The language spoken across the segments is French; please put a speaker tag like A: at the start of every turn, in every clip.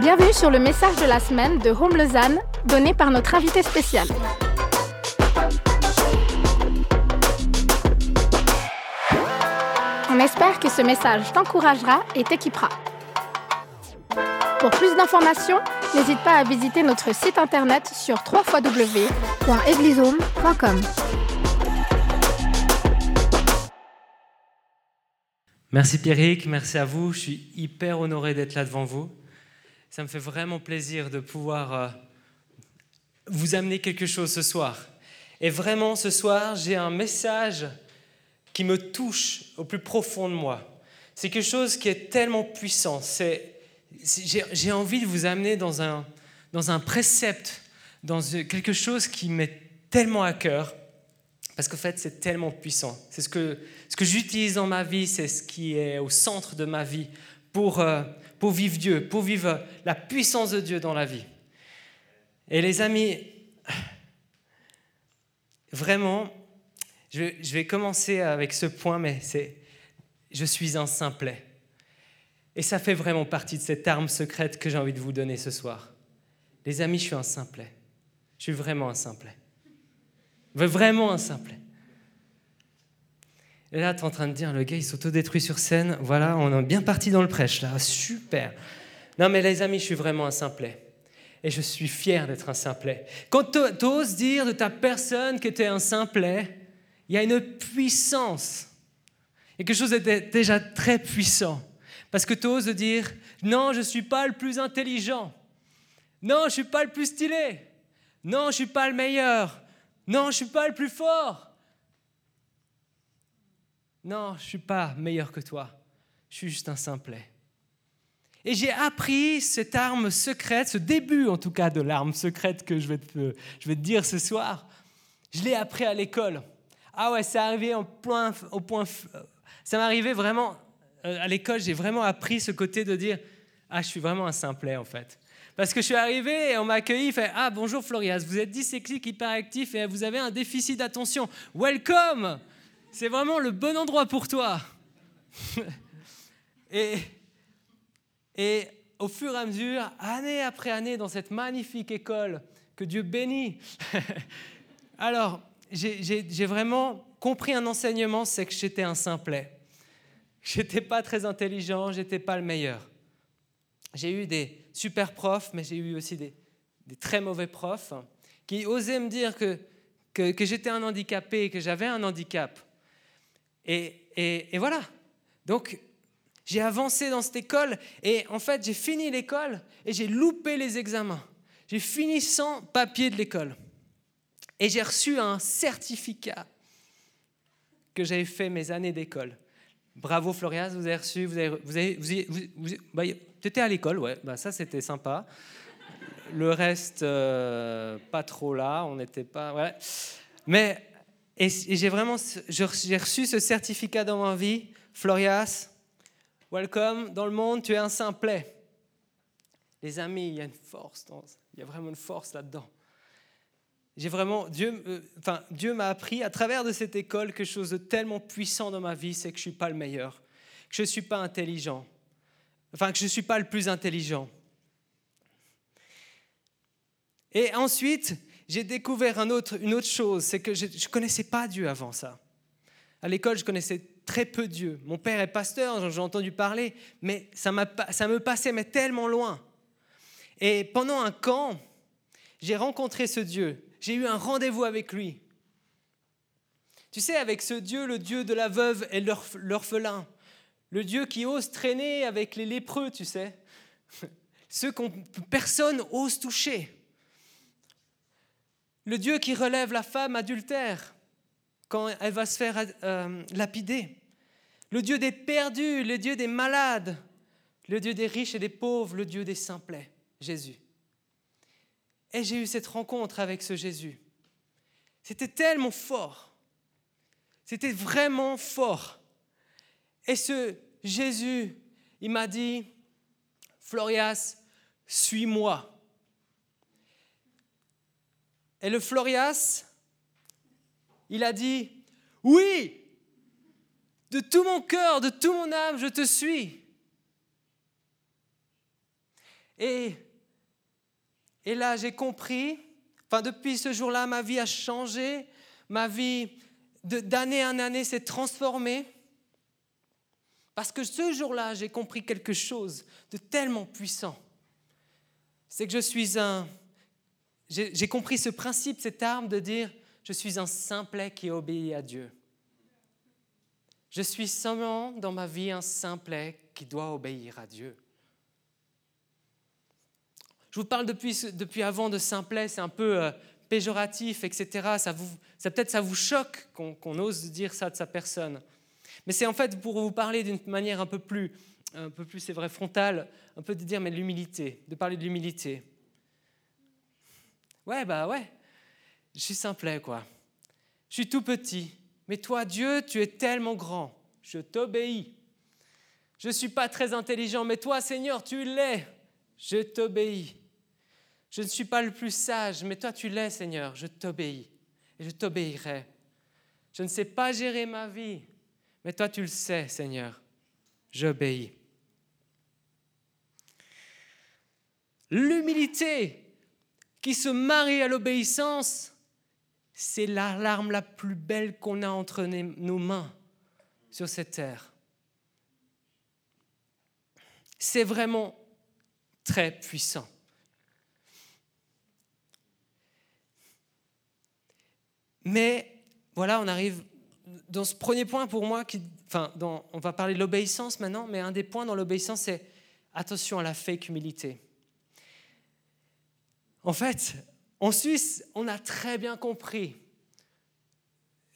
A: Bienvenue sur le message de la semaine de Home Lausanne, donné par notre invité spécial. On espère que ce message t'encouragera et t'équipera. Pour plus d'informations, n'hésite pas à visiter notre site internet sur www.eglisome.com.
B: Merci Pierrick, merci à vous. Je suis hyper honoré d'être là devant vous. Ça me fait vraiment plaisir de pouvoir euh, vous amener quelque chose ce soir. Et vraiment, ce soir, j'ai un message qui me touche au plus profond de moi. C'est quelque chose qui est tellement puissant. j'ai, envie de vous amener dans un, dans un précepte, dans quelque chose qui m'est tellement à cœur, parce qu'en fait, c'est tellement puissant. C'est ce que, ce que j'utilise dans ma vie, c'est ce qui est au centre de ma vie pour, euh, pour vivre Dieu, pour vivre la puissance de Dieu dans la vie. Et les amis, vraiment, je, vais commencer avec ce point, mais c'est je suis un simplet. Et ça fait vraiment partie de cette arme secrète que j'ai envie de vous donner ce soir. Les amis, je suis un simplet. Je suis vraiment un simplet. Vraiment un simplet. Et là, tu es en train de dire, le gars, il s'autodétruit sur scène. Voilà, on est bien parti dans le prêche, là. Super. Non, mais les amis, je suis vraiment un simplet. Et je suis fier d'être un simplet. Quand tu oses dire de ta personne que tu es un simplet, il y a une puissance. Et quelque chose de déjà très puissant. Parce que tu oses dire, non, je ne suis pas le plus intelligent. Non, je ne suis pas le plus stylé. Non, je ne suis pas le meilleur. Non, je ne suis pas le plus fort. Non, je ne suis pas meilleur que toi. Je suis juste un simplet. Et j'ai appris cette arme secrète, ce début en tout cas de l'arme secrète que je vais te, dire ce soir. Je l'ai appris à l'école. Ah ouais, c'est arrivé au point, point. Ça m'est arrivé vraiment euh, à l'école. J'ai vraiment appris ce côté de dire ah, je suis vraiment un simplet en fait. Parce que je suis arrivé et on m'a accueilli, fait Ah, bonjour Florias, vous êtes dyslexique, hyperactif et vous avez un déficit d'attention. Welcome C'est vraiment le bon endroit pour toi. et, au fur et à mesure, année après année, dans cette magnifique école que Dieu bénit, alors j'ai vraiment compris un enseignement, c'est que j'étais un simplet. J'étais pas très intelligent, j'étais pas le meilleur. J'ai eu des super profs, mais j'ai eu aussi des, très mauvais profs qui osaient me dire que, que, j'étais un handicapé, que j'avais un handicap. Et, voilà. Donc, j'ai avancé dans cette école et en fait, j'ai fini l'école et j'ai loupé les examens. J'ai fini sans papier de l'école. Et j'ai reçu un certificat que j'avais fait mes années d'école. Bravo Florias, vous avez reçu, vous avez, vous avez, bah, à l'école, ouais, bah, ça c'était sympa. Le reste, euh, pas trop là, on n'était pas, ouais. Mais et, j'ai vraiment, j'ai reçu ce certificat dans ma vie, Florias, welcome dans le monde, tu es un simplet. Les amis, il y a une force, il y a vraiment une force là-dedans. J'ai vraiment, Dieu, euh, enfin, Dieu m'a appris à travers de cette école quelque chose de tellement puissant dans ma vie, c'est que je suis pas le meilleur, que je suis pas intelligent, enfin que je suis pas le plus intelligent. Et ensuite, j'ai découvert une autre chose, c'est que je ne connaissais pas Dieu avant ça. À l'école, je connaissais très peu Dieu. Mon père est pasteur, j'ai entendu parler, mais ça, ça me passait mais tellement loin. Et pendant un camp, j'ai rencontré ce Dieu j'ai eu un rendez-vous avec lui. Tu sais, avec ce Dieu, le Dieu de la veuve et l'orphelin, le Dieu qui ose traîner avec les lépreux, tu sais, ceux que personne ose toucher. Le Dieu qui relève la femme adultère quand elle va se faire euh, lapider. Le Dieu des perdus, le Dieu des malades, le Dieu des riches et des pauvres, le Dieu des simplets, Jésus. Et j'ai eu cette rencontre avec ce Jésus. C'était tellement fort. C'était vraiment fort. Et ce Jésus, il m'a dit, Florias, suis-moi. Et le Florias, il a dit, oui, de tout mon cœur, de tout mon âme, je te suis. Et, et là, j'ai compris, enfin depuis ce jour-là, ma vie a changé, ma vie d'année en année s'est transformée. Parce que ce jour-là, j'ai compris quelque chose de tellement puissant. C'est que je suis un... J'ai compris ce principe, cette arme de dire, je suis un simplet qui obéit à Dieu. Je suis seulement dans ma vie un simplet qui doit obéir à Dieu. Je vous parle depuis, depuis avant de simplet, c'est un peu euh, péjoratif, etc. Ça, peut-être ça vous choque qu'on ose dire ça de sa personne. Mais c'est en fait pour vous parler d'une manière un peu plus, un peu plus, c'est vrai, frontale, un peu de dire mais l'humilité, de parler de l'humilité. Ouais, bah ouais, je suis simplet, quoi. Je suis tout petit. Mais toi, Dieu, tu es tellement grand. Je t'obéis. Je ne suis pas très intelligent, mais toi, Seigneur, tu l'es. Je t'obéis. Je ne suis pas le plus sage, mais toi tu l'es, Seigneur. Je t'obéis et je t'obéirai. Je ne sais pas gérer ma vie, mais toi tu le sais, Seigneur. J'obéis. L'humilité qui se marie à l'obéissance, c'est l'arme la plus belle qu'on a entre nos mains sur cette terre. C'est vraiment très puissant. Mais voilà, on arrive dans ce premier point pour moi, qui, enfin, on va parler de l'obéissance maintenant, mais un des points dans l'obéissance, c'est attention à la fake humilité. En fait, en Suisse, on a très bien compris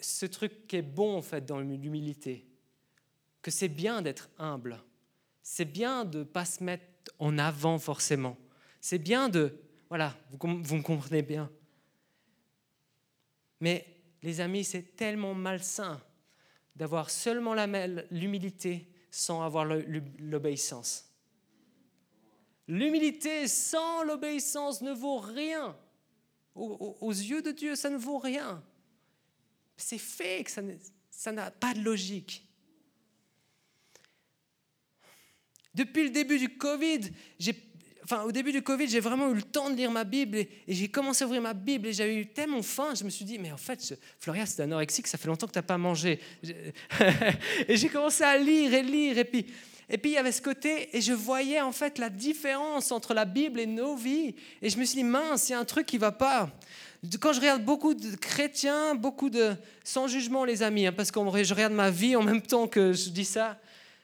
B: ce truc qui est bon en fait dans l'humilité, que c'est bien d'être humble, c'est bien de ne pas se mettre en avant forcément, c'est bien de, voilà, vous, vous me comprenez bien, mais les amis, c'est tellement malsain d'avoir seulement l'humilité sans avoir l'obéissance. L'humilité sans l'obéissance ne vaut rien. Aux, yeux de Dieu, ça ne vaut rien. C'est fait que ça n'a pas de logique. Depuis le début du Covid, enfin, au début du Covid, j'ai vraiment eu le temps de lire ma Bible et, j'ai commencé à ouvrir ma Bible et j'avais eu tellement faim, je me suis dit, mais en fait, Floria, c'est anorexique, ça fait longtemps que tu n'as pas mangé. et j'ai commencé à lire et lire et puis, et puis il y avait ce côté et je voyais en fait la différence entre la Bible et nos vies. Et je me suis dit, mince, il y a un truc qui ne va pas. Quand je regarde beaucoup de chrétiens, beaucoup de... Sans jugement les amis, hein, parce que je regarde ma vie en même temps que je dis ça.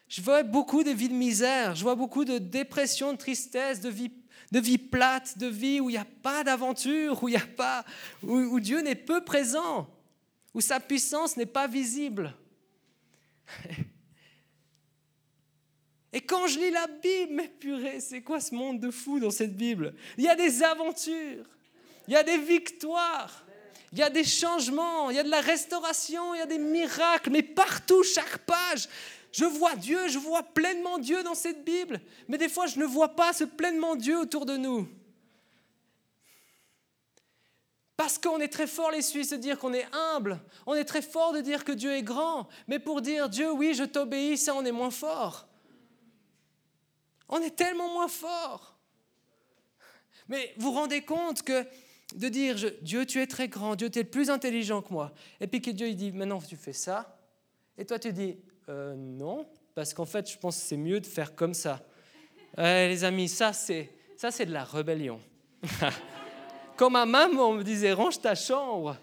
B: Je vois beaucoup de vies de misère, je vois beaucoup de dépression, de tristesse, de vie, de vie plate, de vie où il n'y a pas d'aventure, où, où, Dieu n'est peu présent, où sa puissance n'est pas visible. Et quand je lis la Bible, mais purée, c'est quoi ce monde de fou dans cette Bible? Il y a des aventures, il y a des victoires, il y a des changements, il y a de la restauration, il y a des miracles, mais partout, chaque page, je vois Dieu, je vois pleinement Dieu dans cette Bible, mais des fois je ne vois pas ce pleinement Dieu autour de nous. Parce qu'on est très fort les Suisses de dire qu'on est humble, on est très fort de dire que Dieu est grand, mais pour dire Dieu oui je t'obéis, ça on est moins fort. On est tellement moins fort. Mais vous vous rendez compte que de dire Dieu tu es très grand, Dieu tu es plus intelligent que moi, et puis que Dieu il dit maintenant tu fais ça, et toi tu dis euh, non, parce qu'en fait, je pense que c'est mieux de faire comme ça. les amis, ça c'est, ça, c'est de la rébellion. Quand ma maman me disait range ta chambre,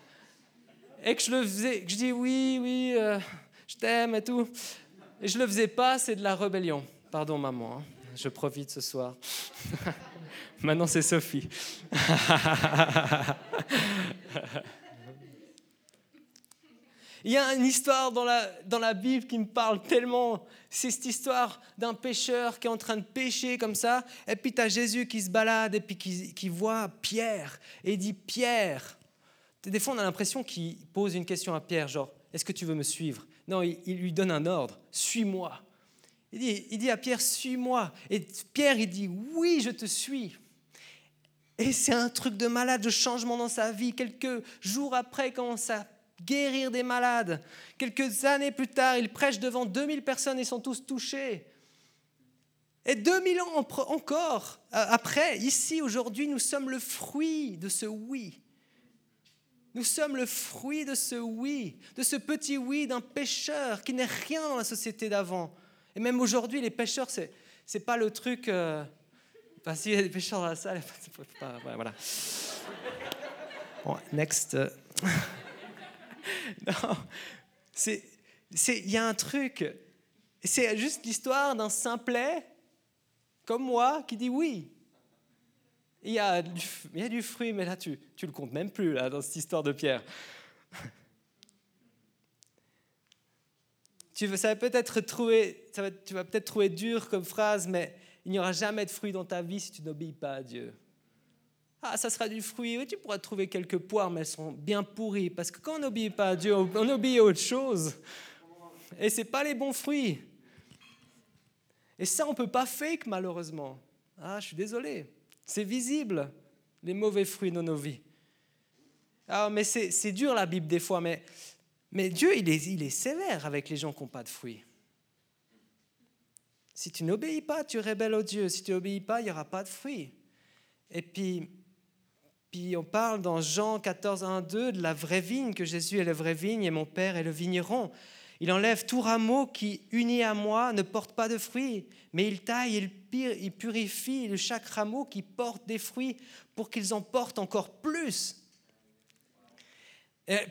B: et que je le faisais, que je dis oui, oui, euh, je t'aime et tout, et je le faisais pas, c'est de la rébellion. Pardon, maman, hein. Je profite ce soir. Maintenant, c'est Sophie. Il y a une histoire dans la, dans la Bible qui me parle tellement. C'est cette histoire d'un pêcheur qui est en train de pêcher comme ça. Et puis tu as Jésus qui se balade et puis qui, voit Pierre. Et dit Pierre. Des fois, on a l'impression qu'il pose une question à Pierre, genre Est-ce que tu veux me suivre? Non, il, lui donne un ordre Suis-moi. Il dit, il à Pierre Suis-moi. Et Pierre, il dit Oui, je te suis. Et c'est un truc de malade, de changement dans sa vie. Quelques jours après, quand ça guérir des malades. Quelques années plus tard, il prêche devant 2000 personnes et sont tous touchés. Et 2000 ans encore après, ici, aujourd'hui, nous sommes le fruit de ce oui. Nous sommes le fruit de ce oui, de ce petit oui d'un pécheur qui n'est rien dans la société d'avant. Et même aujourd'hui, les pécheurs, c'est n'est pas le truc. Euh... Enfin, s'il y a des pécheurs dans la salle, pas, voilà. Bon, next. non, c'est il y a un truc. C'est juste l'histoire d'un simplet comme moi qui dit oui. Il y, a du, y a du fruit, mais là, tu ne le comptes même plus là, dans cette histoire de Pierre. Tu, ça va peut-être trouver, tu vas peut-être trouver dur comme phrase, mais il n'y aura jamais de fruit dans ta vie si tu n'obéis pas à Dieu. Ah, ça sera du fruit. Oui, tu pourras trouver quelques poires, mais elles sont bien pourries. Parce que quand on n'obéit pas à Dieu, on obéit à autre chose. Et ce n'est pas les bons fruits. Et ça, on ne peut pas fake, malheureusement. Ah, je suis désolé. C'est visible, les mauvais fruits dans nos vies. Ah, mais c'est dur la Bible des fois, mais, mais Dieu, il est, il est sévère avec les gens qui n'ont pas de fruits. Si tu n'obéis pas, tu rebelles au Dieu. Si tu n'obéis pas, il n'y aura pas de fruits. Et puis, puis on parle dans Jean 14, 1, 2 de la vraie vigne, que Jésus est la vraie vigne et mon Père est le vigneron. Il enlève tout rameau qui, uni à moi, ne porte pas de fruits, mais il taille, il purifie chaque rameau qui porte des fruits pour qu'ils en portent encore plus.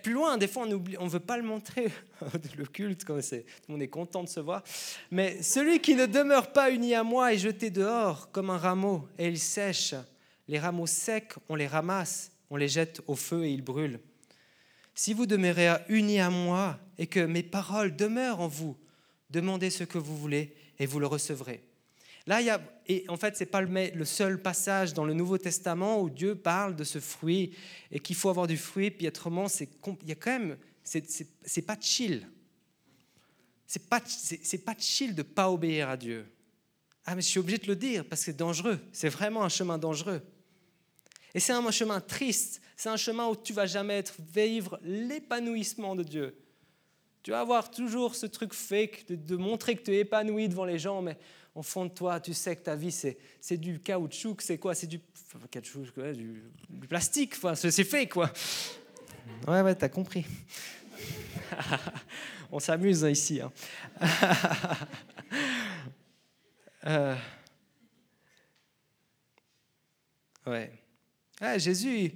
B: Plus loin, des fois, on ne veut pas le montrer, le culte, tout le monde est content de se voir. Mais celui qui ne demeure pas uni à moi est jeté dehors comme un rameau, et il sèche. Les rameaux secs, on les ramasse, on les jette au feu et ils brûlent. Si vous demeurez unis à moi et que mes paroles demeurent en vous, demandez ce que vous voulez et vous le recevrez. Là, il y a, et en fait, ce n'est pas le, seul passage dans le Nouveau Testament où Dieu parle de ce fruit et qu'il faut avoir du fruit, puis autrement, c'est, il y a quand même, c'est, pas chill. C'est pas, c'est, pas chill de pas obéir à Dieu. Ah, mais je suis obligé de le dire parce que c'est dangereux. C'est vraiment un chemin dangereux. Et c'est un chemin triste. C'est un chemin où tu vas jamais être, vivre l'épanouissement de Dieu. Tu vas avoir toujours ce truc fake de, montrer que tu es épanoui devant les gens, mais au fond de toi, tu sais que ta vie, c'est, du caoutchouc, c'est quoi? C'est du, du, du, plastique, enfin, c'est fake, quoi. Ouais, ouais, t'as compris. On s'amuse hein, ici. Hein. euh... Ouais. Ah, Jésus,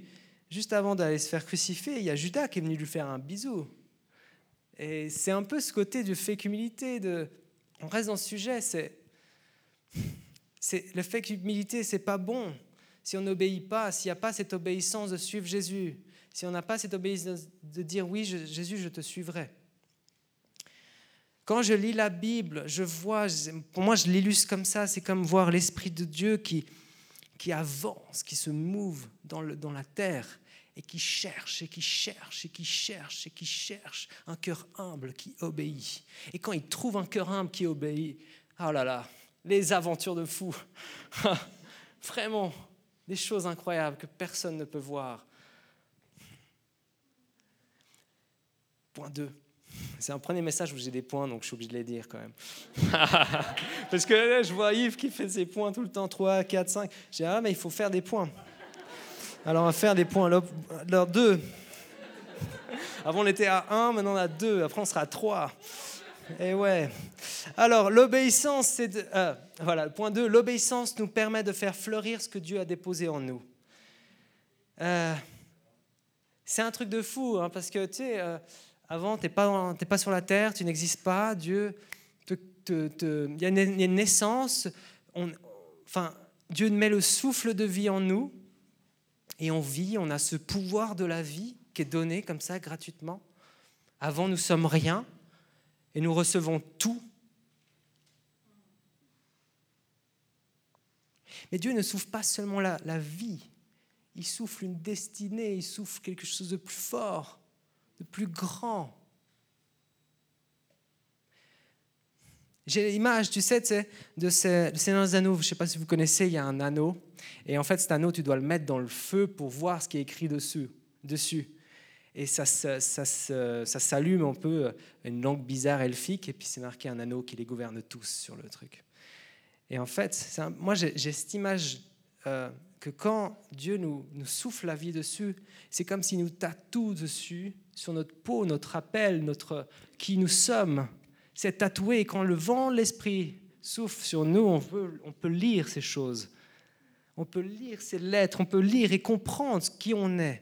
B: juste avant d'aller se faire crucifier, il y a Judas qui est venu lui faire un bisou. Et c'est un peu ce côté de fake humilité. De, on reste dans ce sujet. C'est le fake humilité, c'est pas bon si on n'obéit pas, s'il n'y a pas cette obéissance de suivre Jésus, si on n'a pas cette obéissance de dire oui, Jésus, je te suivrai. Quand je lis la Bible, je vois, pour moi, je l'illustre comme ça, c'est comme voir l'Esprit de Dieu qui, qui avance, qui se move dans, le, dans la terre et qui cherche et qui cherche et qui cherche et qui cherche un cœur humble qui obéit. Et quand il trouve un cœur humble qui obéit, oh là là, les aventures de fou. Vraiment, des choses incroyables que personne ne peut voir. Point 2. C'est un premier message où j'ai des points, donc je suis obligé de les dire quand même. Parce que là, je vois Yves qui fait ses points tout le temps, 3, 4, 5. J'ai dit, ah, mais il faut faire des points. Alors, on va faire des points. Alors, 2. Avant, on était à 1, maintenant on a 2. Après, on sera à 3. Et ouais. Alors, l'obéissance, c'est. De, euh, voilà, point 2. L'obéissance nous permet de faire fleurir ce que Dieu a déposé en nous. Euh, c'est un truc de fou, hein, parce que, tu sais. Euh, avant, tu n'es pas, pas, sur la terre, tu n'existes pas. Dieu, il y a une, naissance. Enfin, Dieu met le souffle de vie en nous et on vit. On a ce pouvoir de la vie qui est donné comme ça gratuitement. Avant, nous sommes rien et nous recevons tout. Mais Dieu ne souffle pas seulement la, vie, il souffle une destinée, il souffle quelque chose de plus fort de plus grand. J'ai l'image, tu sais, de ces, anneaux. Je ne sais pas si vous connaissez, il y a un anneau. Et en fait, cet anneau, tu dois le mettre dans le feu pour voir ce qui est écrit dessus. Et ça, ça, ça, s'allume un peu, une langue bizarre elfique, et puis c'est marqué un anneau qui les gouverne tous sur le truc. Et en fait, moi j'ai cette image euh, que quand Dieu nous, souffle la vie dessus, c'est comme s'il nous tatoue dessus, sur notre peau, notre appel, notre qui nous sommes. C'est tatoué. Et quand le vent l'esprit souffle sur nous, on peut lire ces choses. On peut lire ces lettres, on peut lire et comprendre qui on est.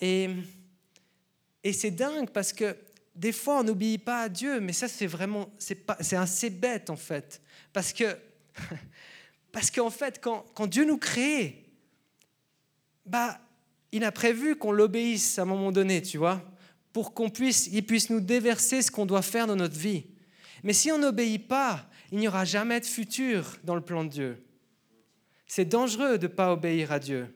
B: Et, et c'est dingue parce que des fois, on n'obéit pas à Dieu, mais ça, c'est vraiment, c'est assez bête en fait. Parce que, parce qu'en fait, quand, quand, Dieu nous crée, bah, il a prévu qu'on l'obéisse à un moment donné, tu vois, pour qu'on puisse, puisse nous déverser ce qu'on doit faire dans notre vie. Mais si on n'obéit pas, il n'y aura jamais de futur dans le plan de Dieu. C'est dangereux de ne pas obéir à Dieu.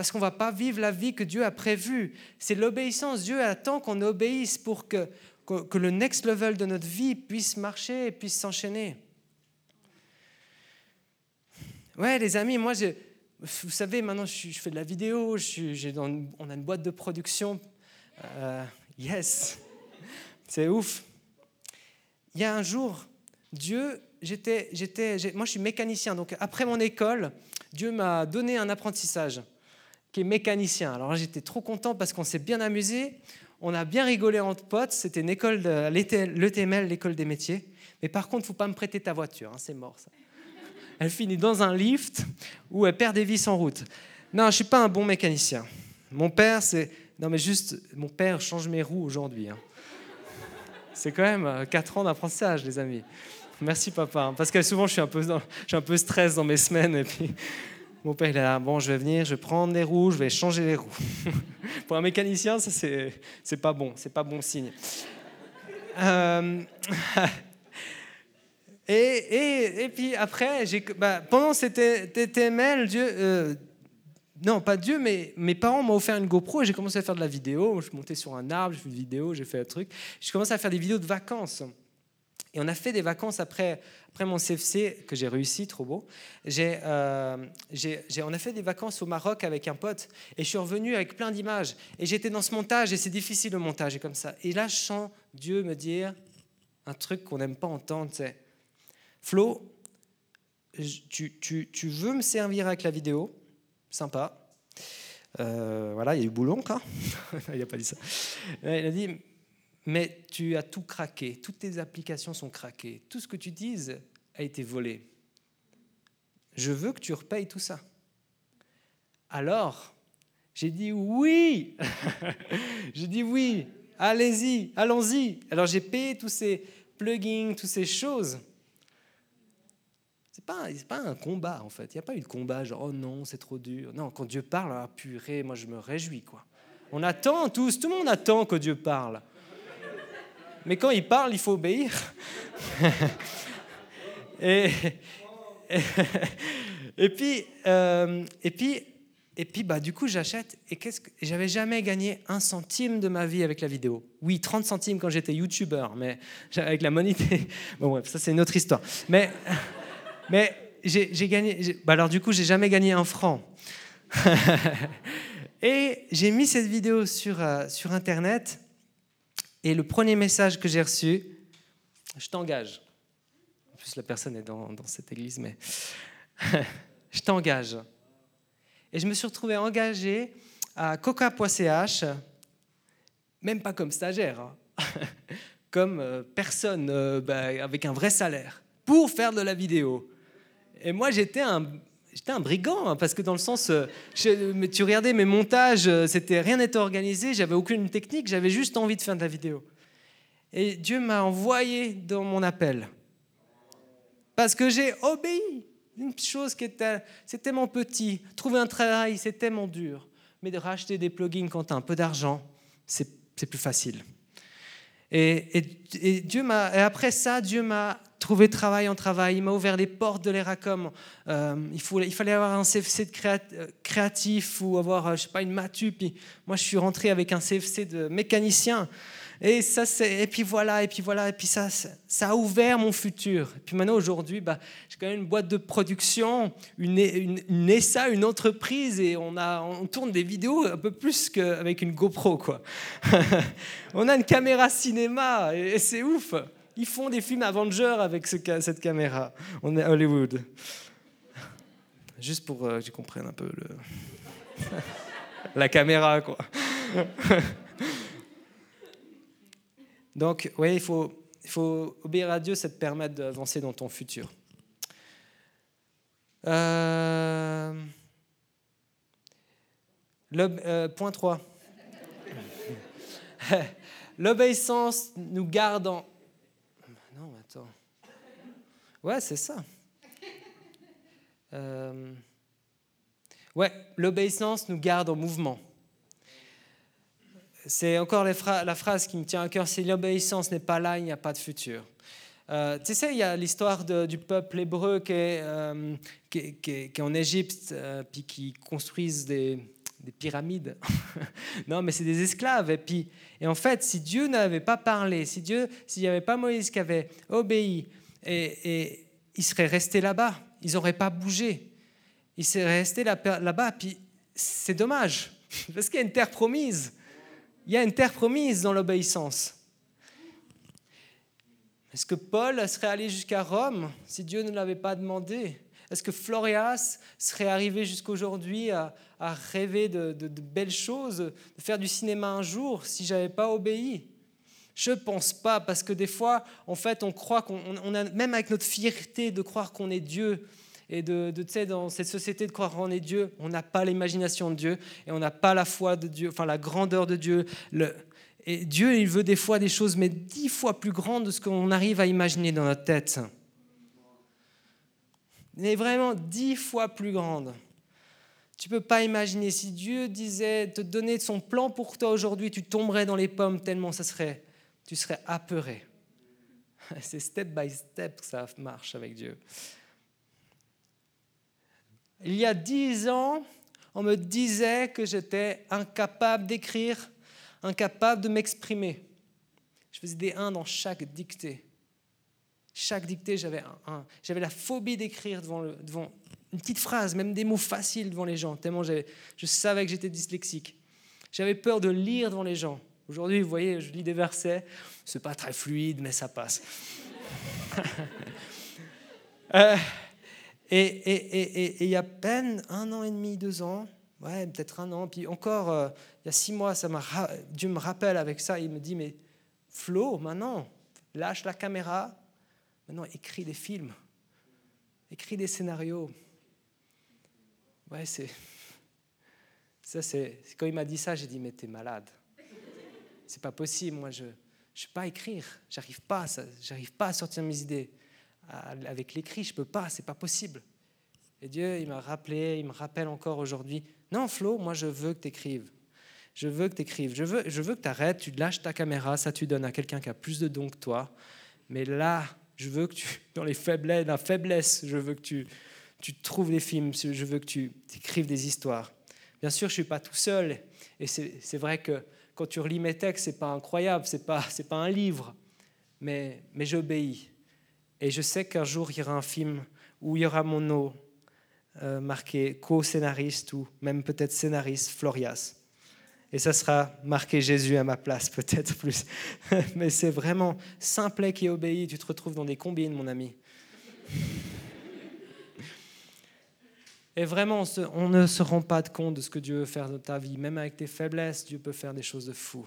B: Parce qu'on ne va pas vivre la vie que Dieu a prévue. C'est l'obéissance. Dieu attend qu'on obéisse pour que, que, le next level de notre vie puisse marcher et puisse s'enchaîner. Ouais, les amis, moi, vous savez, maintenant, je, fais de la vidéo, on a une boîte de production. Euh, yes, c'est ouf. Il y a un jour, Dieu, j'étais, moi, je suis mécanicien, donc après mon école, Dieu m'a donné un apprentissage qui est mécanicien. Alors j'étais trop content parce qu'on s'est bien amusé, on a bien rigolé entre potes, c'était une école, de, l'ETML, l'école des métiers. Mais par contre, faut pas me prêter ta voiture, hein, c'est mort ça. Elle finit dans un lift où elle perd des vis en route. Non, je suis pas un bon mécanicien. Mon père, c'est... Non mais juste, mon père change mes roues aujourd'hui. Hein. C'est quand même 4 euh, ans d'apprentissage, les amis. Merci papa, hein, parce que souvent je suis un peu, suis un peu stress dans mes semaines et puis mon père, il est là, bon, je vais venir, je vais prendre les roues, je vais changer les roues. Pour un mécanicien, ça, c'est, pas bon, c'est pas bon signe. Euh, et, et, et, puis après, bah, pendant cette TTML, Dieu, euh, non, pas Dieu, mais mes parents m'ont offert une GoPro et j'ai commencé à faire de la vidéo. Je monté sur un arbre, j'ai fait une vidéo, j'ai fait un truc. J'ai commencé à faire des vidéos de vacances. Et on a fait des vacances après, après mon CFC, que j'ai réussi, trop beau. Euh, on a fait des vacances au Maroc avec un pote, et je suis revenu avec plein d'images. Et j'étais dans ce montage, et c'est difficile le montage, et comme ça. Et là, je sens Dieu me dire un truc qu'on n'aime pas entendre, c'est Flo, tu, tu, tu, veux me servir avec la vidéo, sympa. Euh, voilà, il y a eu boulon, quoi. il n'a pas dit ça. Il a dit, mais tu as tout craqué, toutes tes applications sont craquées, tout ce que tu dises a été volé. Je veux que tu repayes tout ça. Alors, j'ai dit oui, j'ai dit oui, allez-y, allons-y. Alors j'ai payé tous ces plugins, toutes ces choses. C'est pas, pas un combat en fait. Il n'y a pas eu de combat genre oh non c'est trop dur. Non, quand Dieu parle, ah, purée, moi je me réjouis quoi. On attend tous, tout le monde attend que Dieu parle mais quand il parle, il faut obéir. et, et, puis, euh, et puis, et puis bah, du coup, j'achète. Et qu'est-ce que j'avais jamais gagné un centime de ma vie avec la vidéo. Oui, 30 centimes quand j'étais youtubeur, mais avec la monnaie. Bon, bref, ça c'est une autre histoire. Mais, mais j'ai gagné. Bah, alors du coup, j'ai jamais gagné un franc. et j'ai mis cette vidéo sur, euh, sur Internet et le premier message que j'ai reçu, je t'engage. En plus, la personne est dans, cette église, mais je t'engage. Et je me suis retrouvé engagé à coca.ch, même pas comme stagiaire, hein, comme euh, personne euh, bah, avec un vrai salaire, pour faire de la vidéo. Et moi, j'étais un, j'étais un brigand hein, parce que dans le sens, euh, tu regardais mes montages, euh, rien n'était organisé, j'avais aucune technique, j'avais juste envie de faire de la vidéo. Et Dieu m'a envoyé dans mon appel parce que j'ai obéi. Une chose qui était, c'est tellement petit. Trouver un travail, c'est tellement dur. Mais de racheter des plugins quand tu as un peu d'argent, c'est, plus facile. Et, et Dieu et après ça, Dieu m'a trouver travail en travail. Il m'a ouvert les portes de l'ERACOM. Euh, il, il, fallait avoir un CFC de euh, créatif ou avoir, euh, je sais pas, une matu. Puis moi, je suis rentré avec un CFC de mécanicien. Et, ça, et puis voilà, et puis voilà, et puis ça, ça a ouvert mon futur. Et puis maintenant, aujourd'hui, bah, j'ai quand même une boîte de production, une, une, une, ESA, une entreprise, et on, a, on tourne des vidéos un peu plus qu'avec une GoPro. Quoi. on a une caméra cinéma, et c'est ouf Ils font des films Avengers avec cette caméra. On est Hollywood. Juste pour euh, que tu comprennes un peu la caméra, quoi. Donc, oui, il faut, il faut obéir à Dieu, ça te permet d'avancer dans ton futur. Euh, euh, point 3. L'obéissance nous garde en... Ouais, c'est ça. Euh, ouais, l'obéissance nous garde en mouvement. C'est encore la phrase qui me tient à cœur, si l'obéissance n'est pas là, il n'y a pas de futur. Euh, tu sais, il y a l'histoire du peuple hébreu qui est, euh, en Égypte, puis qui construisent des, des pyramides. non, mais c'est des esclaves. Et puis, et en fait, si Dieu n'avait pas parlé, si Dieu, s'il n'y avait pas Moïse qui avait obéi, et, et il serait resté là-bas. Ils n'auraient pas bougé. Il serait resté là-bas. Puis c'est dommage, parce qu'il y a une terre promise. Il y a une terre promise dans l'obéissance. Est-ce que Paul serait allé jusqu'à Rome si Dieu ne l'avait pas demandé? Est-ce que Florias serait arrivé jusqu'aujourd'hui à, rêver de, belles choses, de faire du cinéma un jour si j'avais pas obéi? Je pense pas, parce que des fois, en fait, on croit qu'on a, même avec notre fierté de croire qu'on est Dieu, et de, tu sais, dans cette société de croire qu'on est Dieu, on n'a pas l'imagination de Dieu et on n'a pas la foi de Dieu, enfin la grandeur de Dieu. Et Dieu, il veut des fois des choses, mais dix fois plus grandes de ce qu'on arrive à imaginer dans notre tête est vraiment dix fois plus grande. Tu ne peux pas imaginer si Dieu disait te donner son plan pour toi aujourd'hui, tu tomberais dans les pommes tellement ça serait, tu serais apeuré. C'est step by step que ça marche avec Dieu. Il y a dix ans, on me disait que j'étais incapable d'écrire, incapable de m'exprimer. Je faisais des 1 dans chaque dictée. Chaque dictée, j'avais, un, j'avais la phobie d'écrire devant, devant une petite phrase, même des mots faciles devant les gens, tellement je savais que j'étais dyslexique. J'avais peur de lire devant les gens. Aujourd'hui, vous voyez, je lis des versets, c'est pas très fluide, mais ça passe. Euh, et il y a peine un an et demi, deux ans, ouais, peut-être un an, puis encore, euh, il y a six mois, ça Dieu me rappelle avec ça, il me dit, mais Flo, maintenant, lâche la caméra, Maintenant, écris des films, écris des scénarios. Ouais, c'est. Ça, c'est. Quand il m'a dit ça, j'ai dit, mais t'es malade. C'est pas possible, moi, je ne sais pas écrire. J'arrive pas, j'arrive pas à sortir mes idées. Avec l'écrit, je peux pas, c'est pas possible. Et Dieu, il m'a rappelé, il me rappelle encore aujourd'hui. Non, Flo, moi, je veux que tu écrives. Je veux que tu écrives. Je veux, je veux que tu arrêtes, tu lâches ta caméra, ça tu donnes à quelqu'un qui a plus de dons que toi. Mais là, je veux que tu, dans les faiblesses, la faiblesse, je veux que tu, tu trouves des films, je veux que tu écrives des histoires. Bien sûr, je ne suis pas tout seul. Et c'est vrai que quand tu relis mes textes, ce n'est pas incroyable, ce n'est pas, pas un livre. Mais, mais j'obéis. Et je sais qu'un jour, il y aura un film où il y aura mon nom euh, marqué co-scénariste ou même peut-être scénariste Florias. Et ça sera marqué Jésus à ma place, peut-être plus. Mais c'est vraiment simplet qui obéit. Tu te retrouves dans des combines, mon ami. Et vraiment, on ne se rend pas compte de ce que Dieu veut faire dans ta vie. Même avec tes faiblesses, Dieu peut faire des choses de fou.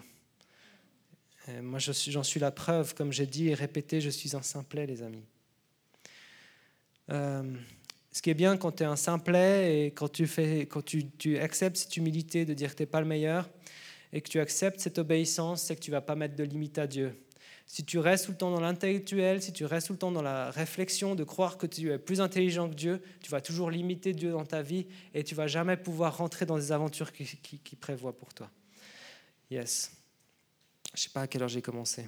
B: moi, j'en suis la preuve. Comme j'ai dit et répété, je suis un simplet, les amis. Euh, ce qui est bien quand tu es un simplet et quand tu, fais, quand tu, tu acceptes cette humilité de dire que tu n'es pas le meilleur et que tu acceptes cette obéissance, c'est que tu vas pas mettre de limite à Dieu. Si tu restes tout le temps dans l'intellectuel, si tu restes tout le temps dans la réflexion de croire que tu es plus intelligent que Dieu, tu vas toujours limiter Dieu dans ta vie et tu vas jamais pouvoir rentrer dans des aventures qui, qui prévoit pour toi. Yes. Je sais pas à quelle heure j'ai commencé.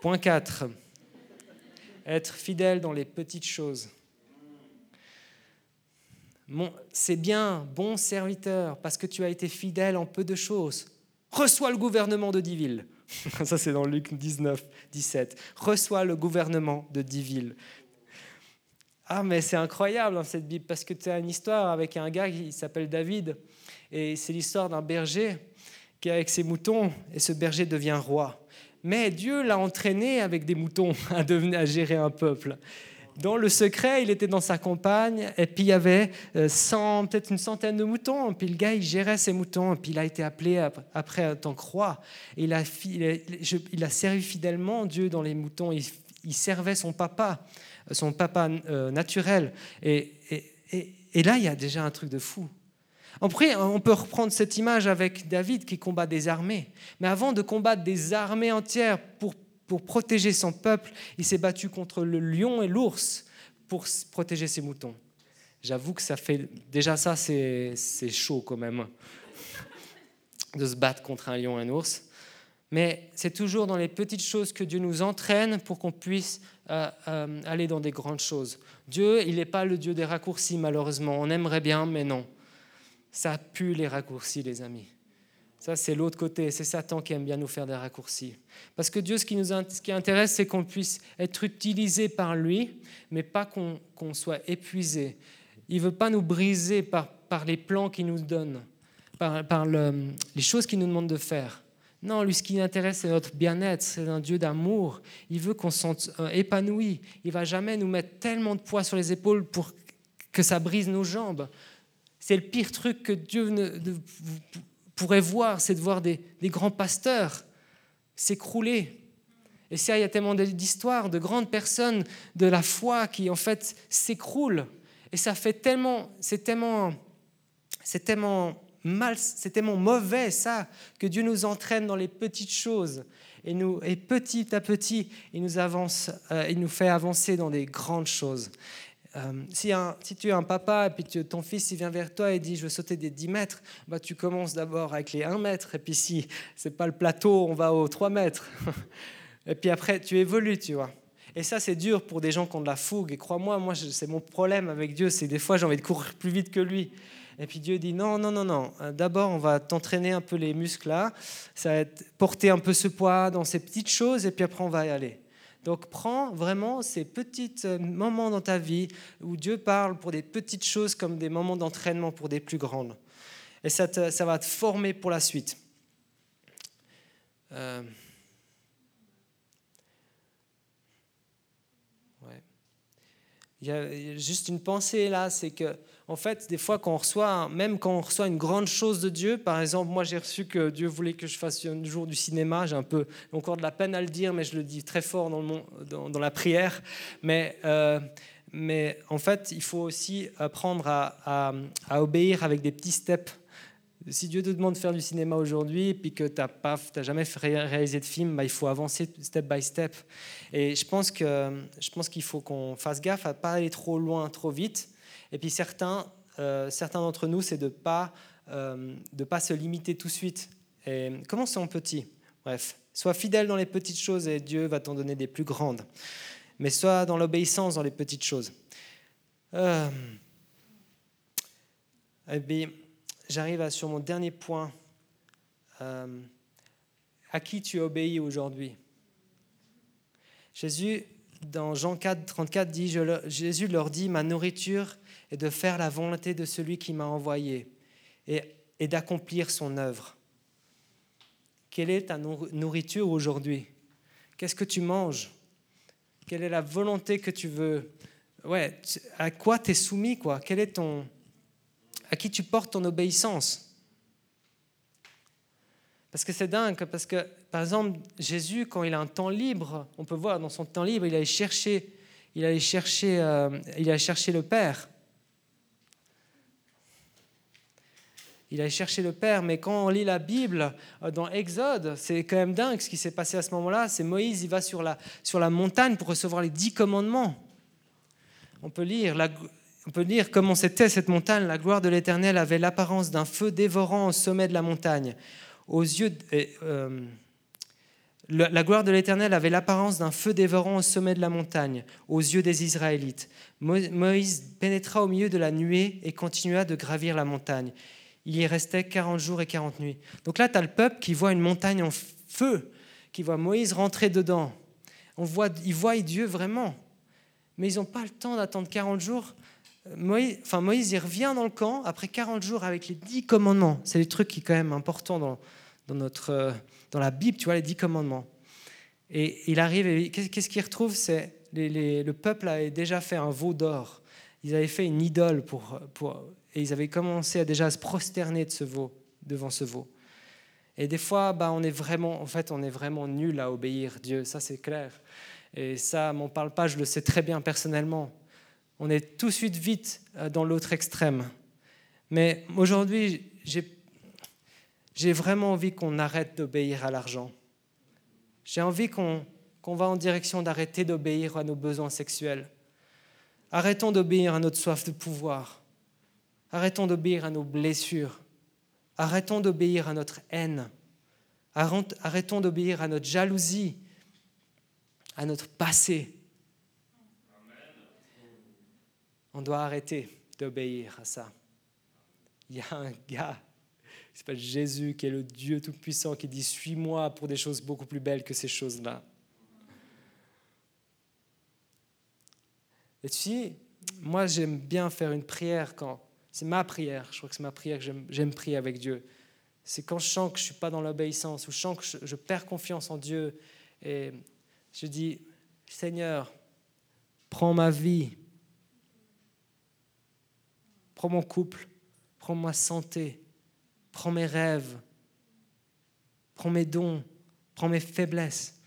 B: Point 4. Être fidèle dans les petites choses c'est bien, bon serviteur, parce que tu as été fidèle en peu de choses. Reçois le gouvernement de dix villes. Ça, c'est dans Luc 19, 17. Reçois le gouvernement de dix villes. Ah, mais c'est incroyable dans cette Bible, parce que tu as une histoire avec un gars qui s'appelle David, et c'est l'histoire d'un berger qui est avec ses moutons, et ce berger devient roi. mais Dieu l'a entraîné avec des moutons à, devenir, à gérer un peuple. Dans le secret, il était dans sa campagne, et puis il y avait euh, peut-être une centaine de moutons. Puis le gars, il gérait ses moutons, et puis il a été appelé après en tant que roi. il a, il a, servi fidèlement Dieu dans les moutons. Il, servait son papa, son papa euh, naturel. Et, et, et là, il y a déjà un truc de fou. Après, on peut reprendre cette image avec David qui combat des armées. Mais avant de combattre des armées entières pour pour protéger son peuple, il s'est battu contre le lion et l'ours pour protéger ses moutons. J'avoue que ça fait déjà ça, c'est chaud quand même de se battre contre un lion et un ours. Mais c'est toujours dans les petites choses que Dieu nous entraîne pour qu'on puisse euh, euh, aller dans des grandes choses. Dieu, il n'est pas le Dieu des raccourcis, malheureusement. On aimerait bien, mais non. Ça pue les raccourcis, les amis. Ça, c'est l'autre côté. C'est Satan qui aime bien nous faire des raccourcis. Parce que Dieu, ce qui nous intéresse, c'est qu'on puisse être utilisé par lui, mais pas qu'on soit épuisé. Il ne veut pas nous briser par, par les plans qu'il nous donne, par, par le, les choses qu'il nous demande de faire. Non, lui, ce qui l'intéresse, c'est notre bien-être. C'est un Dieu d'amour. Il veut qu'on se sente euh, épanoui. Il va jamais nous mettre tellement de poids sur les épaules pour que ça brise nos jambes. C'est le pire truc que Dieu ne, pourrait voir, c'est de voir des, grands pasteurs s'écrouler. Et ça, il y a tellement d'histoires de grandes personnes de la foi qui, en fait, s'écroulent. Et ça fait tellement, c'est tellement, c'est tellement mal, c'est tellement mauvais, ça, que Dieu nous entraîne dans les petites choses. Et, nous, et petit à petit, il nous, avance, euh, il nous fait avancer dans des grandes choses. Euh, si, si, tu es un papa et puis ton fils il vient vers toi et dit je veux sauter des 10 mètres, bah, tu commences d'abord avec les 1 mètre et puis si c'est pas le plateau, on va aux 3 mètres. et puis après tu évolues, tu vois. Et ça c'est dur pour des gens qui ont de la fougue. Et crois-moi, moi, c'est mon problème avec Dieu, c'est des fois j'ai envie de courir plus vite que lui. Et puis Dieu dit non, non, non, non. Euh, d'abord, on va t'entraîner un peu les muscles là. Ça va être porter un peu ce poids dans ces petites choses et puis après on va y aller. Donc prends vraiment ces petits euh, moments dans ta vie où Dieu parle pour des petites choses comme des moments d'entraînement pour des plus grandes. Et ça, va te former pour la suite. Euh, Il y a juste une pensée là, c'est que en fait, des fois, quand on reçoit, même quand on reçoit une grande chose de Dieu, par exemple, moi j'ai reçu que Dieu voulait que je fasse un jour du cinéma, j'ai un peu encore de la peine à le dire, mais je le dis très fort dans, la prière. Mais, euh, mais en fait, il faut aussi apprendre à, obéir avec des petits steps. Si Dieu te demande de faire du cinéma aujourd'hui, puis que tu n'as jamais réalisé de film, bah, il faut avancer step by step. Et je pense qu'il faut qu'on fasse gaffe à ne pas aller trop loin, trop vite et puis certains, euh, certains d'entre nous, c'est de ne pas, euh, pas se limiter tout de suite. Et commençons petit. Bref, sois fidèle dans les petites choses et Dieu va t'en donner des plus grandes. Mais sois dans l'obéissance dans les petites choses. Euh, eh bien, j'arrive sur mon dernier point. Euh, à qui tu obéis aujourd'hui? Jésus, dans Jean 4, 34, dit, Jésus leur dit, ma nourriture et de faire la volonté de celui qui m'a envoyé et, d'accomplir son œuvre. Quelle est ta nourriture aujourd'hui? Qu'est-ce que tu manges? Quelle est la volonté que tu veux? Ouais, à quoi tu es soumis quoi? Quel est ton à qui tu portes ton obéissance? Parce que c'est dingue parce que par exemple Jésus quand il a un temps libre, on peut voir dans son temps libre, il allait chercher il allait chercher euh, il allait chercher le Père. il allait chercher le Père. Mais quand on lit la Bible euh, dans Exode, c'est quand même dingue ce qui s'est passé à ce moment-là. C'est Moïse, il va sur la, sur la montagne pour recevoir les dix commandements. On peut lire, on peut lire comment c'était cette montagne. La gloire de l'Éternel avait l'apparence d'un feu dévorant au sommet de la montagne. Aux yeux, euh, la gloire de l'Éternel avait l'apparence d'un feu dévorant au sommet de la montagne, aux yeux des Israélites. Moïse pénétra au milieu de la nuée et continua de gravir la montagne il y restait 40 jours et 40 nuits. Donc là, tu as le peuple qui voit une montagne en feu, qui voit Moïse rentrer dedans. On voit, ils voient Dieu vraiment, mais ils n'ont pas le temps d'attendre 40 jours. Moïse, enfin, Moïse, il revient dans le camp après 40 jours avec les 10 commandements. C'est des trucs qui sont quand même importants dans, dans, notre, dans la Bible, tu vois, les 10 commandements. Et il arrive, et qu'est-ce qu'il retrouve? C'est le peuple avait déjà fait un veau d'or. Ils avaient fait une idole pour, pour, et ils avaient commencé à déjà se prosterner de ce veau, devant ce veau. Et des fois, bah, on est vraiment, en fait, on est vraiment nul à obéir Dieu, ça c'est clair. Et ça, m'en parle pas, je le sais très bien personnellement. On est tout de suite vite euh, dans l'autre extrême. Mais aujourd'hui, j'ai vraiment envie qu'on arrête d'obéir à l'argent. J'ai envie qu'on va en direction d'arrêter d'obéir à nos besoins sexuels. Arrêtons d'obéir à notre soif de pouvoir. Arrêtons d'obéir à nos blessures. Arrêtons d'obéir à notre haine. Arrêtons d'obéir à notre jalousie, à notre passé. On doit arrêter d'obéir à ça. Il y a un gars qui s'appelle Jésus, qui est le Dieu Tout-Puissant, qui dit Suis-moi pour des choses beaucoup plus belles que ces choses-là. Et tu sais, moi j'aime bien faire une prière quand c'est ma prière, je crois que c'est ma prière que j'aime prier avec Dieu. C'est quand je sens que je ne suis pas dans l'obéissance, ou je sens que je, perds confiance en Dieu, et je dis, Seigneur, prends ma vie, prends mon couple, prends ma santé, prends mes rêves, prends mes dons, prends mes faiblesses,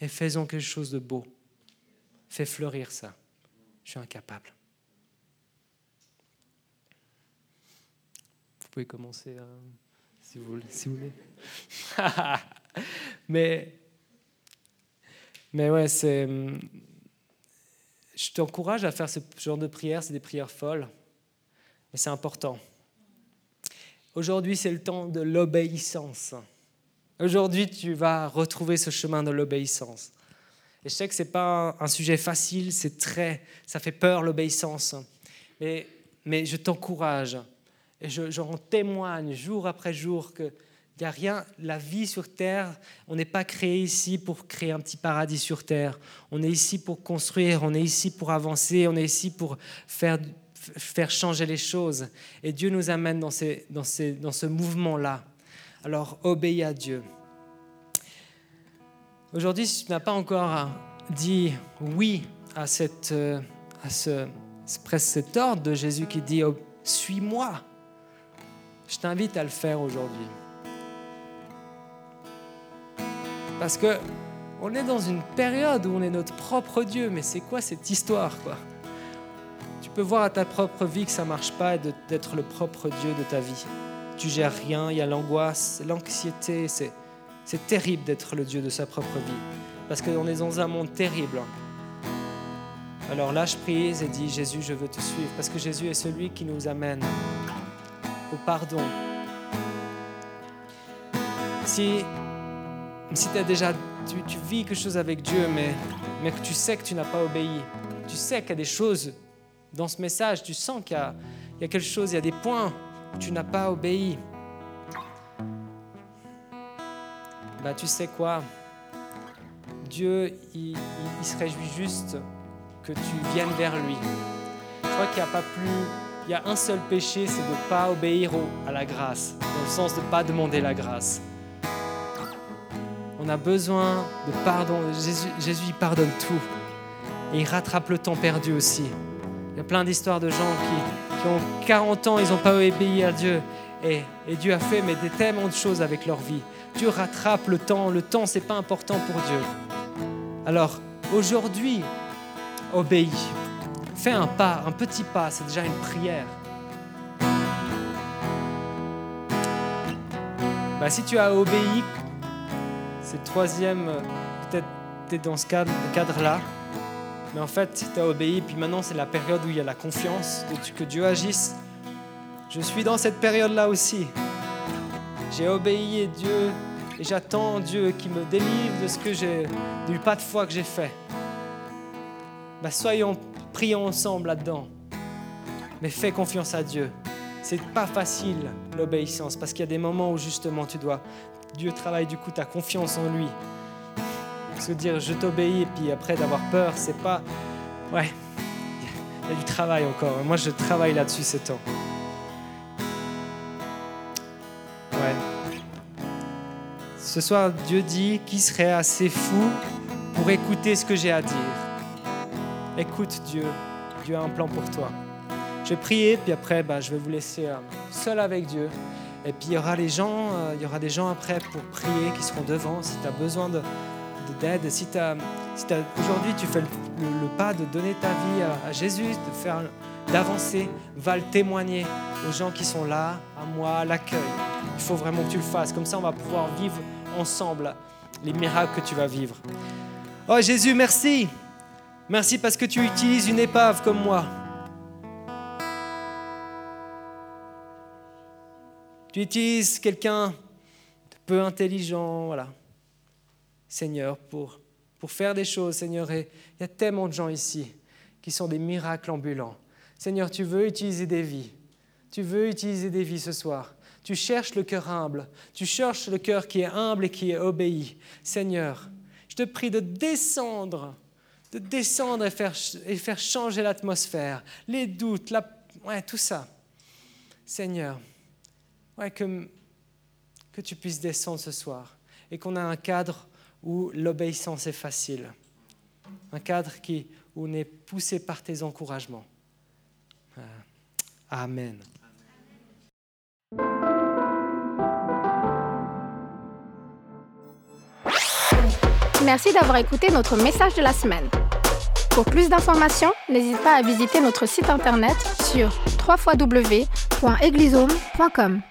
B: et faisons quelque chose de beau. Fais fleurir ça. Je suis incapable. pouvez commencer euh, si, vous, vous voulez. mais, mais ouais, c'est. Hum, je t'encourage à faire ce genre de prière, c'est des prières folles, mais c'est important. Aujourd'hui, c'est le temps de l'obéissance. Aujourd'hui, tu vas retrouver ce chemin de l'obéissance. Et je sais que ce n'est pas un sujet facile, c'est très, ça fait peur l'obéissance. Mais, mais je t'encourage et j'en témoigne jour après jour que il n'y a rien, la vie sur terre, on n'est pas créé ici pour créer un petit paradis sur terre. On est ici pour construire, on est ici pour avancer, on est ici pour faire, faire changer les choses. Et Dieu nous amène dans, ces, dans, ces, dans ce mouvement-là. Alors obéis à Dieu. Aujourd'hui, si tu n'as pas encore dit oui à, cette, à ce, presque cet ordre de Jésus qui dit oh, Suis-moi je t'invite à le faire aujourd'hui. Parce que on est dans une période où on est notre propre Dieu, mais c'est quoi cette histoire quoi? Tu peux voir à ta propre vie que ça marche pas et d'être le propre Dieu de ta vie. Tu gères rien, il y a l'angoisse, l'anxiété, c'est terrible d'être le Dieu de sa propre vie parce qu'on est dans un monde terrible. Alors lâche prise et dis Jésus, je veux te suivre parce que Jésus est celui qui nous amène au pardon. Si, si as déjà, tu, vis quelque chose avec Dieu, mais, mais que tu sais que tu n'as pas obéi, tu sais qu'il y a des choses dans ce message, tu sens qu'il y a, quelque chose, il y a des points où tu n'as pas obéi, bah tu sais quoi? Dieu, il, il, se réjouit juste que tu viennes vers lui. Je crois qu'il n'y a pas plus il y a un seul péché, c'est de ne pas obéir à la grâce, dans le sens de ne pas demander la grâce. On a besoin de pardon. Jésus, Jésus il pardonne tout. Et il rattrape le temps perdu aussi. Il y a plein d'histoires de gens qui, ont 40 ans, ils n'ont pas obéi à Dieu. Et, Dieu a fait mais des tellement de choses avec leur vie. Dieu rattrape le temps. Le temps, c'est pas important pour Dieu. Alors, aujourd'hui, obéis. Fais un pas, un petit pas, c'est déjà une prière. Bah, si tu as obéi, c'est troisième, peut-être tu es dans ce cadre-là, mais en fait tu as obéi, puis maintenant c'est la période où il y a la confiance que Dieu agisse. Je suis dans cette période-là aussi. J'ai obéi et Dieu, et j'attends Dieu qui me délivre de ce que j'ai, du pas de foi que j'ai fait. Bah, soyons Prions ensemble là-dedans. Mais fais confiance à Dieu. C'est pas facile l'obéissance parce qu'il y a des moments où justement tu dois. Dieu travaille du coup ta confiance en lui. Parce que dire je t'obéis et puis après d'avoir peur, c'est pas. Ouais, il y a du travail encore. Moi je travaille là-dessus ces temps. Ouais. Ce soir, Dieu dit qui serait assez fou pour écouter ce que j'ai à dire? Écoute Dieu, Dieu a un plan pour toi. Je vais prier, puis après, bah, je vais vous laisser euh, seul avec Dieu. Et puis il y aura les gens, euh, il y aura des gens après pour prier qui seront devant. Si tu as besoin de, d'aide, si, si aujourd'hui tu fais le, pas de donner ta vie à, Jésus, de faire, d'avancer, va le témoigner aux gens qui sont là, à moi, à l'accueil. Il faut vraiment que tu le fasses. Comme ça, on va pouvoir vivre ensemble les miracles que tu vas vivre. Oh Jésus, merci. Merci parce que tu utilises une épave comme moi. Tu utilises quelqu'un de peu intelligent, voilà. Seigneur, pour, pour faire des choses, Seigneur. Et il y a tellement de gens ici qui sont des miracles ambulants. Seigneur, tu veux utiliser des vies. Tu veux utiliser des vies ce soir. Tu cherches le cœur humble. Tu cherches le cœur qui est humble et qui est obéi. Seigneur, je te prie de descendre de descendre et faire, et faire changer l'atmosphère, les doutes, la, ouais, tout ça. Seigneur, ouais, que, que tu puisses descendre ce soir et qu'on a un cadre où l'obéissance est facile, un cadre qui, où on est poussé par tes encouragements. Euh, amen.
A: Merci d'avoir écouté notre message de la semaine. Pour plus d'informations, n'hésite pas à visiter notre site internet sur www.eglisome.com.